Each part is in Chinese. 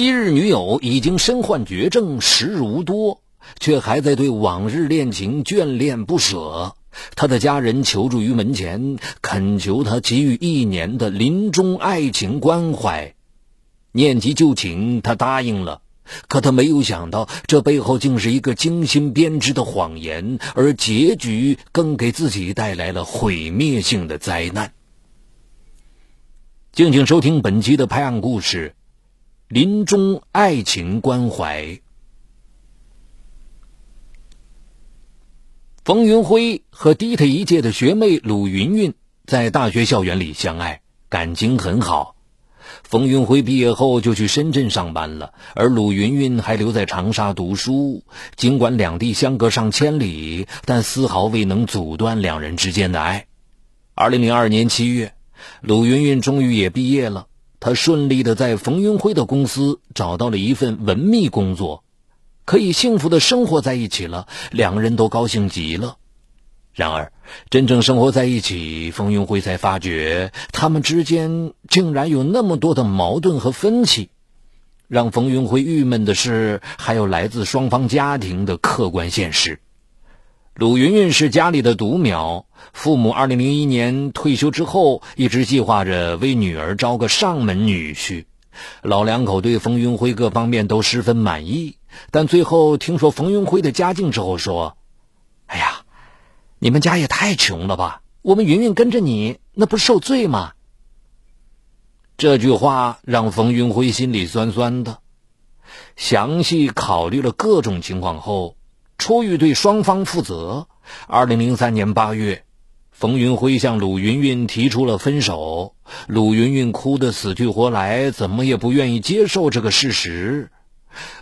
昔日女友已经身患绝症，时日无多，却还在对往日恋情眷恋不舍。他的家人求助于门前，恳求他给予一年的临终爱情关怀。念及旧情，他答应了。可他没有想到，这背后竟是一个精心编织的谎言，而结局更给自己带来了毁灭性的灾难。敬请收听本期的拍案故事。临终爱情关怀。冯云辉和低他一届的学妹鲁云云在大学校园里相爱，感情很好。冯云辉毕业后就去深圳上班了，而鲁云云还留在长沙读书。尽管两地相隔上千里，但丝毫未能阻断两人之间的爱。二零零二年七月，鲁云云终于也毕业了。他顺利的在冯云辉的公司找到了一份文秘工作，可以幸福的生活在一起了，两个人都高兴极了。然而，真正生活在一起，冯云辉才发觉他们之间竟然有那么多的矛盾和分歧。让冯云辉郁闷的是，还有来自双方家庭的客观现实。鲁云云是家里的独苗，父母二零零一年退休之后，一直计划着为女儿招个上门女婿。老两口对冯云辉各方面都十分满意，但最后听说冯云辉的家境之后，说：“哎呀，你们家也太穷了吧！我们云云跟着你，那不受罪吗？”这句话让冯云辉心里酸酸的。详细考虑了各种情况后。出于对双方负责，二零零三年八月，冯云辉向鲁云云提出了分手。鲁云云哭得死去活来，怎么也不愿意接受这个事实。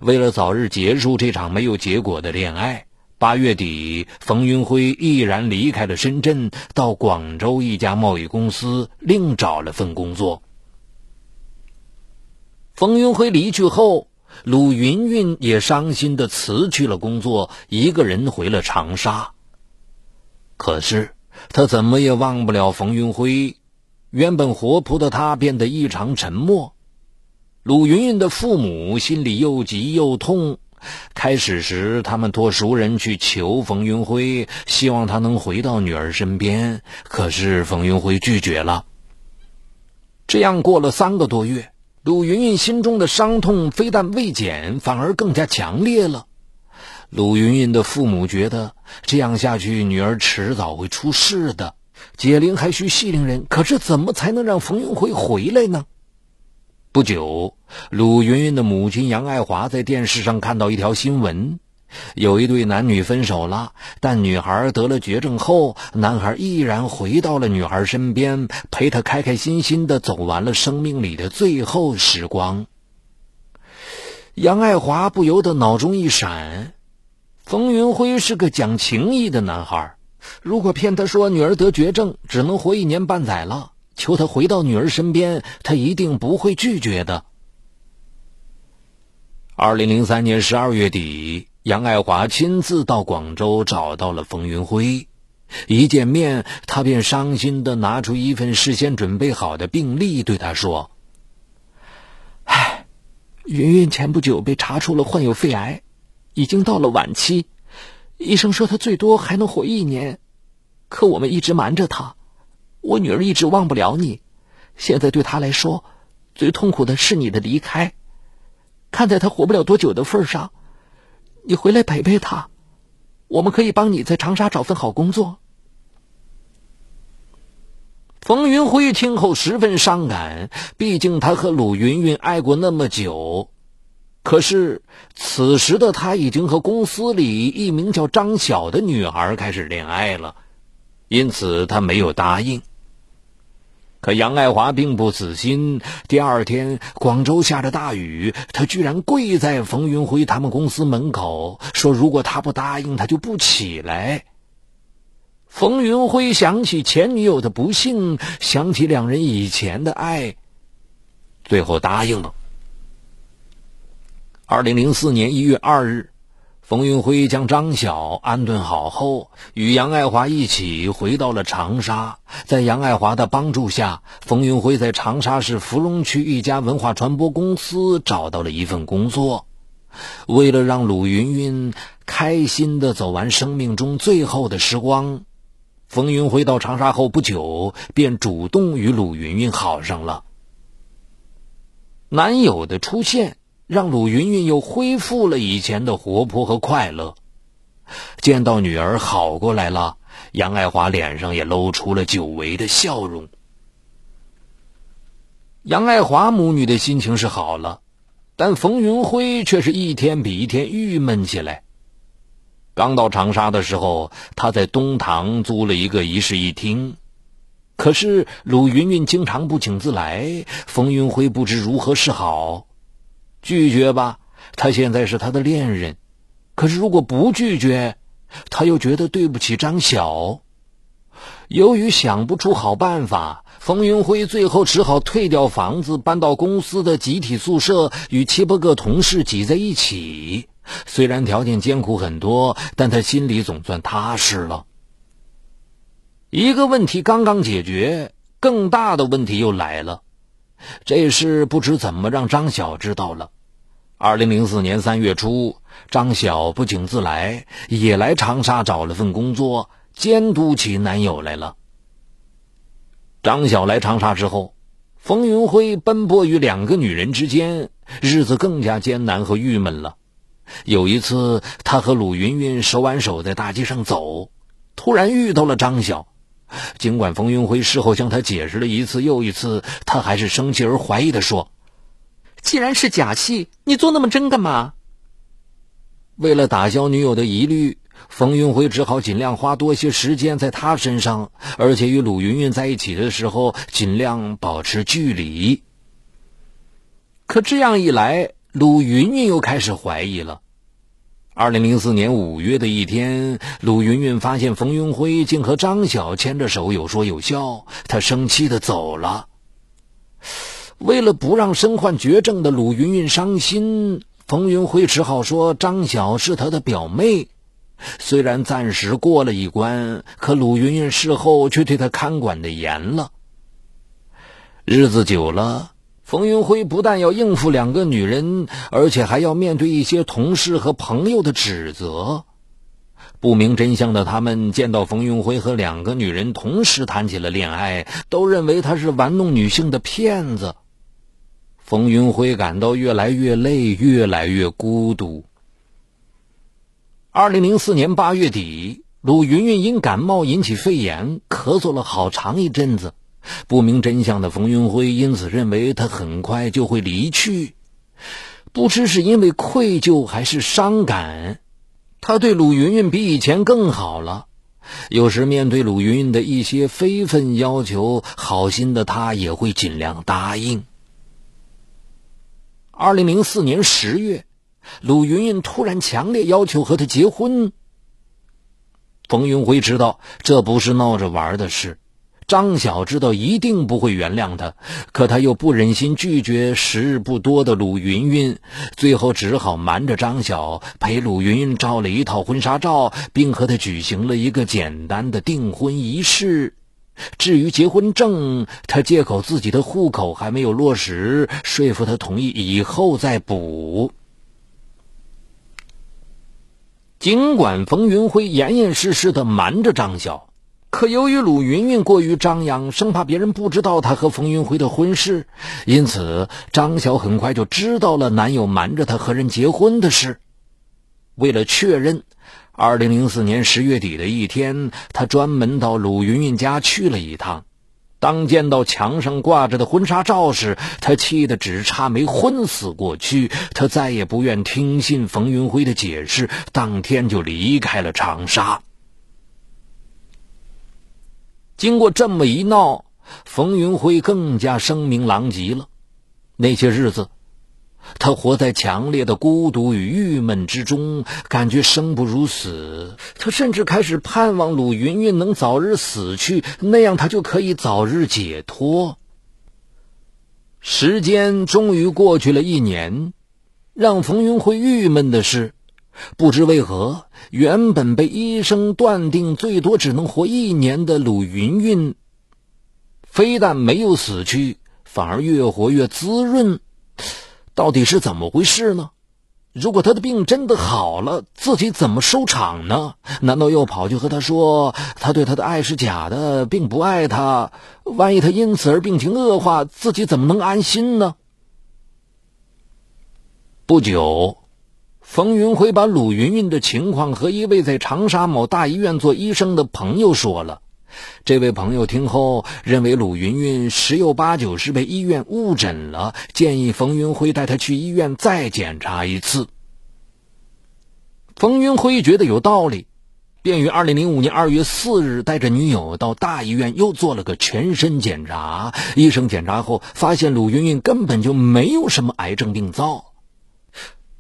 为了早日结束这场没有结果的恋爱，八月底，冯云辉毅然离开了深圳，到广州一家贸易公司另找了份工作。冯云辉离去后。鲁云云也伤心的辞去了工作，一个人回了长沙。可是他怎么也忘不了冯云辉，原本活泼的他变得异常沉默。鲁云云的父母心里又急又痛。开始时，他们托熟人去求冯云辉，希望他能回到女儿身边。可是冯云辉拒绝了。这样过了三个多月。鲁云云心中的伤痛非但未减，反而更加强烈了。鲁云云的父母觉得这样下去，女儿迟早会出事的。解铃还需系铃人，可是怎么才能让冯云辉回来呢？不久，鲁云云的母亲杨爱华在电视上看到一条新闻。有一对男女分手了，但女孩得了绝症后，男孩毅然回到了女孩身边，陪她开开心心的走完了生命里的最后时光。杨爱华不由得脑中一闪：冯云辉是个讲情义的男孩，如果骗他说女儿得绝症，只能活一年半载了，求他回到女儿身边，他一定不会拒绝的。二零零三年十二月底。杨爱华亲自到广州找到了冯云辉，一见面，他便伤心的拿出一份事先准备好的病历，对他说：“唉，云云前不久被查出了患有肺癌，已经到了晚期，医生说她最多还能活一年，可我们一直瞒着她，我女儿一直忘不了你，现在对她来说，最痛苦的是你的离开，看在她活不了多久的份上。”你回来陪陪他，我们可以帮你在长沙找份好工作。冯云辉听后十分伤感，毕竟他和鲁云云爱过那么久，可是此时的他已经和公司里一名叫张晓的女孩开始恋爱了，因此他没有答应。可杨爱华并不死心。第二天，广州下着大雨，他居然跪在冯云辉他们公司门口，说：“如果他不答应，他就不起来。”冯云辉想起前女友的不幸，想起两人以前的爱，最后答应了。二零零四年一月二日，冯云辉将张晓安顿好后，与杨爱华一起回到了长沙。在杨爱华的帮助下，冯云辉在长沙市芙蓉区一家文化传播公司找到了一份工作。为了让鲁云云开心的走完生命中最后的时光，冯云辉到长沙后不久便主动与鲁云云好上了。男友的出现。让鲁云云又恢复了以前的活泼和快乐。见到女儿好过来了，杨爱华脸上也露出了久违的笑容。杨爱华母女的心情是好了，但冯云辉却是一天比一天郁闷起来。刚到长沙的时候，他在东塘租了一个一室一厅，可是鲁云云经常不请自来，冯云辉不知如何是好。拒绝吧，他现在是他的恋人。可是如果不拒绝，他又觉得对不起张晓。由于想不出好办法，冯云辉最后只好退掉房子，搬到公司的集体宿舍，与七八个同事挤在一起。虽然条件艰苦很多，但他心里总算踏实了。一个问题刚刚解决，更大的问题又来了。这事不知怎么让张晓知道了。二零零四年三月初，张晓不请自来，也来长沙找了份工作，监督起男友来了。张晓来长沙之后，冯云辉奔波于两个女人之间，日子更加艰难和郁闷了。有一次，他和鲁云云手挽手在大街上走，突然遇到了张晓。尽管冯云辉事后向他解释了一次又一次，他还是生气而怀疑的说：“既然是假戏，你做那么真干嘛？”为了打消女友的疑虑，冯云辉只好尽量花多些时间在她身上，而且与鲁云云在一起的时候尽量保持距离。可这样一来，鲁云云又开始怀疑了。二零零四年五月的一天，鲁云云发现冯云辉竟和张晓牵着手，有说有笑。她生气的走了。为了不让身患绝症的鲁云云伤心，冯云辉只好说张晓是他的表妹。虽然暂时过了一关，可鲁云云事后却对他看管的严了。日子久了。冯云辉不但要应付两个女人，而且还要面对一些同事和朋友的指责。不明真相的他们见到冯云辉和两个女人同时谈起了恋爱，都认为他是玩弄女性的骗子。冯云辉感到越来越累，越来越孤独。二零零四年八月底，鲁云云因感冒引起肺炎，咳嗽了好长一阵子。不明真相的冯云辉因此认为他很快就会离去，不知是因为愧疚还是伤感，他对鲁云云比以前更好了。有时面对鲁云云的一些非分要求，好心的他也会尽量答应。二零零四年十月，鲁云云突然强烈要求和他结婚。冯云辉知道这不是闹着玩的事。张晓知道一定不会原谅他，可他又不忍心拒绝时日不多的鲁云云，最后只好瞒着张晓陪鲁云云照了一套婚纱照，并和他举行了一个简单的订婚仪式。至于结婚证，他借口自己的户口还没有落实，说服他同意以后再补。尽管冯云辉严严实实的瞒着张晓。可由于鲁云云过于张扬，生怕别人不知道她和冯云辉的婚事，因此张晓很快就知道了男友瞒着她和人结婚的事。为了确认，二零零四年十月底的一天，他专门到鲁云云家去了一趟。当见到墙上挂着的婚纱照时，他气得只差没昏死过去。他再也不愿听信冯云辉的解释，当天就离开了长沙。经过这么一闹，冯云辉更加声名狼藉了。那些日子，他活在强烈的孤独与郁闷之中，感觉生不如死。他甚至开始盼望鲁云云能早日死去，那样他就可以早日解脱。时间终于过去了一年，让冯云辉郁闷的是，不知为何，原本被医生断定最多只能活一年的鲁云云，非但没有死去，反而越活越滋润。到底是怎么回事呢？如果他的病真的好了，自己怎么收场呢？难道又跑去和他说他对他的爱是假的，并不爱他？万一他因此而病情恶化，自己怎么能安心呢？不久，冯云辉把鲁云云的情况和一位在长沙某大医院做医生的朋友说了。这位朋友听后认为鲁云云十有八九是被医院误诊了，建议冯云辉带他去医院再检查一次。冯云辉觉得有道理，便于二零零五年二月四日带着女友到大医院又做了个全身检查。医生检查后发现鲁云云根本就没有什么癌症病灶。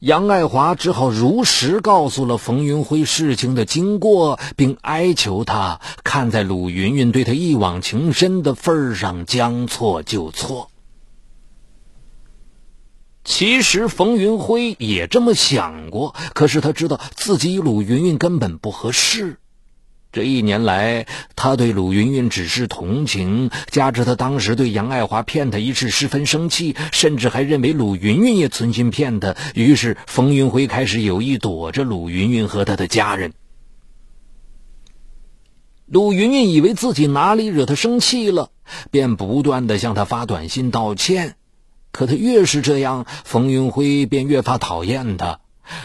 杨爱华只好如实告诉了冯云辉事情的经过，并哀求他看在鲁云云对他一往情深的份上，将错就错。其实冯云辉也这么想过，可是他知道自己与鲁云云根本不合适。这一年来，他对鲁云云只是同情，加之他当时对杨爱华骗他一事十分生气，甚至还认为鲁云云也存心骗他。于是，冯云辉开始有意躲着鲁云云和他的家人。鲁云云以为自己哪里惹他生气了，便不断的向他发短信道歉。可他越是这样，冯云辉便越发讨厌他。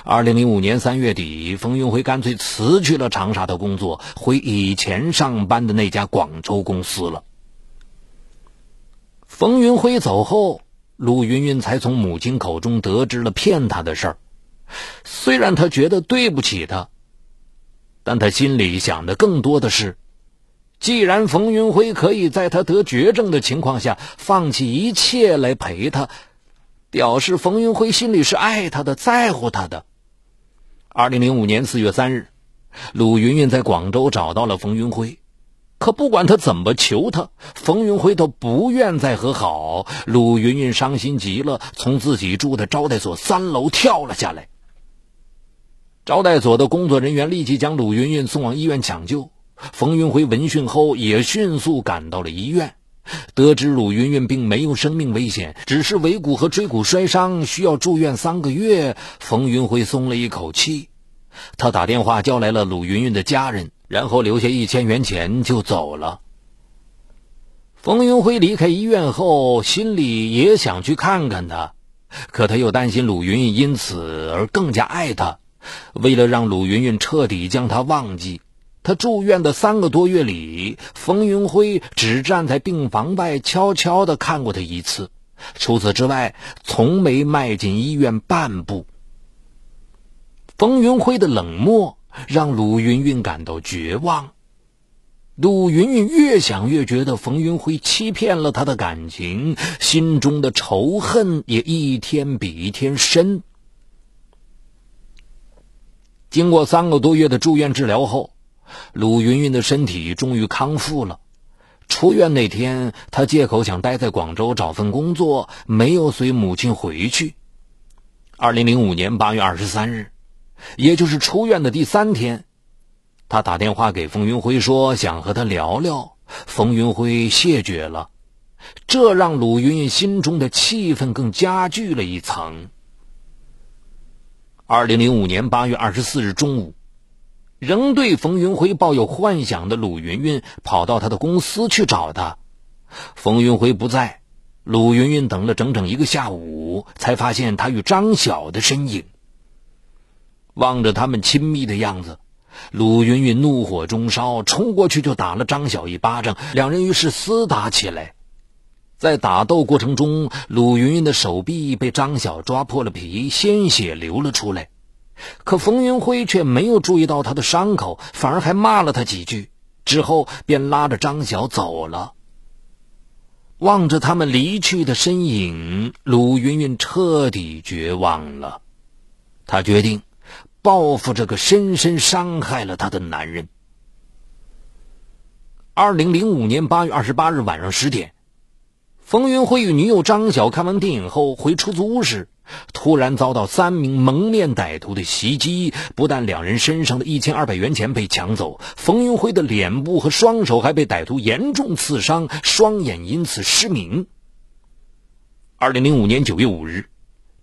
二零零五年三月底，冯云辉干脆辞去了长沙的工作，回以前上班的那家广州公司了。冯云辉走后，陆云云才从母亲口中得知了骗他的事儿。虽然他觉得对不起他，但他心里想的更多的是，既然冯云辉可以在他得绝症的情况下放弃一切来陪他。表示冯云辉心里是爱他的，在乎他的。二零零五年四月三日，鲁云云在广州找到了冯云辉，可不管他怎么求他，冯云辉都不愿再和好。鲁云云伤心极了，从自己住的招待所三楼跳了下来。招待所的工作人员立即将鲁云云送往医院抢救。冯云辉闻讯后也迅速赶到了医院。得知鲁云云并没有生命危险，只是尾骨和椎骨摔伤，需要住院三个月。冯云辉松了一口气，他打电话叫来了鲁云云的家人，然后留下一千元钱就走了。冯云辉离开医院后，心里也想去看看他，可他又担心鲁云云因此而更加爱他。为了让鲁云云彻底将他忘记。他住院的三个多月里，冯云辉只站在病房外悄悄地看过他一次，除此之外，从没迈进医院半步。冯云辉的冷漠让鲁云云感到绝望，鲁云云越想越觉得冯云辉欺骗了他的感情，心中的仇恨也一天比一天深。经过三个多月的住院治疗后。鲁云云的身体终于康复了。出院那天，她借口想待在广州找份工作，没有随母亲回去。二零零五年八月二十三日，也就是出院的第三天，她打电话给冯云辉说想和他聊聊。冯云辉谢绝了，这让鲁云云心中的气愤更加剧了一层。二零零五年八月二十四日中午。仍对冯云辉抱有幻想的鲁云云跑到他的公司去找他，冯云辉不在，鲁云云等了整整一个下午，才发现他与张晓的身影。望着他们亲密的样子，鲁云云怒火中烧，冲过去就打了张晓一巴掌，两人于是厮打起来。在打斗过程中，鲁云云的手臂被张晓抓破了皮，鲜血流了出来。可冯云辉却没有注意到他的伤口，反而还骂了他几句，之后便拉着张晓走了。望着他们离去的身影，鲁云云彻底绝望了。他决定报复这个深深伤害了他的男人。二零零五年八月二十八日晚上十点，冯云辉与女友张晓看完电影后回出租屋时，突然遭到三名蒙面歹徒的袭击。不但两人身上的一千二百元钱被抢走，冯云辉的脸部和双手还被歹徒严重刺伤，双眼因此失明。二零零五年九月五日，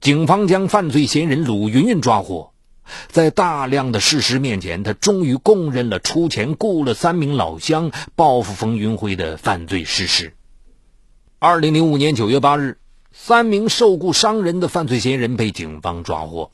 警方将犯罪嫌疑人鲁云云抓获。在大量的事实面前，他终于供认了出钱雇了三名老乡报复冯云辉的犯罪事实。二零零五年九月八日，三名受雇伤人的犯罪嫌疑人被警方抓获。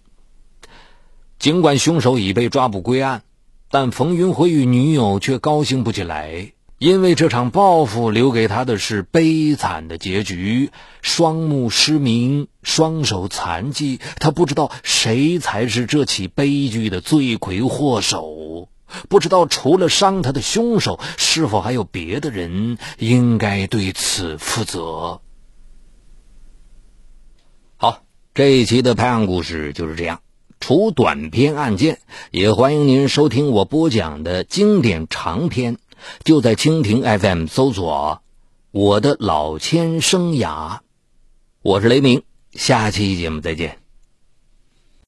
尽管凶手已被抓捕归案，但冯云辉与女友却高兴不起来。因为这场报复留给他的是悲惨的结局，双目失明，双手残疾。他不知道谁才是这起悲剧的罪魁祸首，不知道除了伤他的凶手，是否还有别的人应该对此负责。好，这一期的拍案故事就是这样。除短篇案件，也欢迎您收听我播讲的经典长篇。就在蜻蜓 FM 搜索“我的老千生涯”，我是雷鸣，下期节目再见。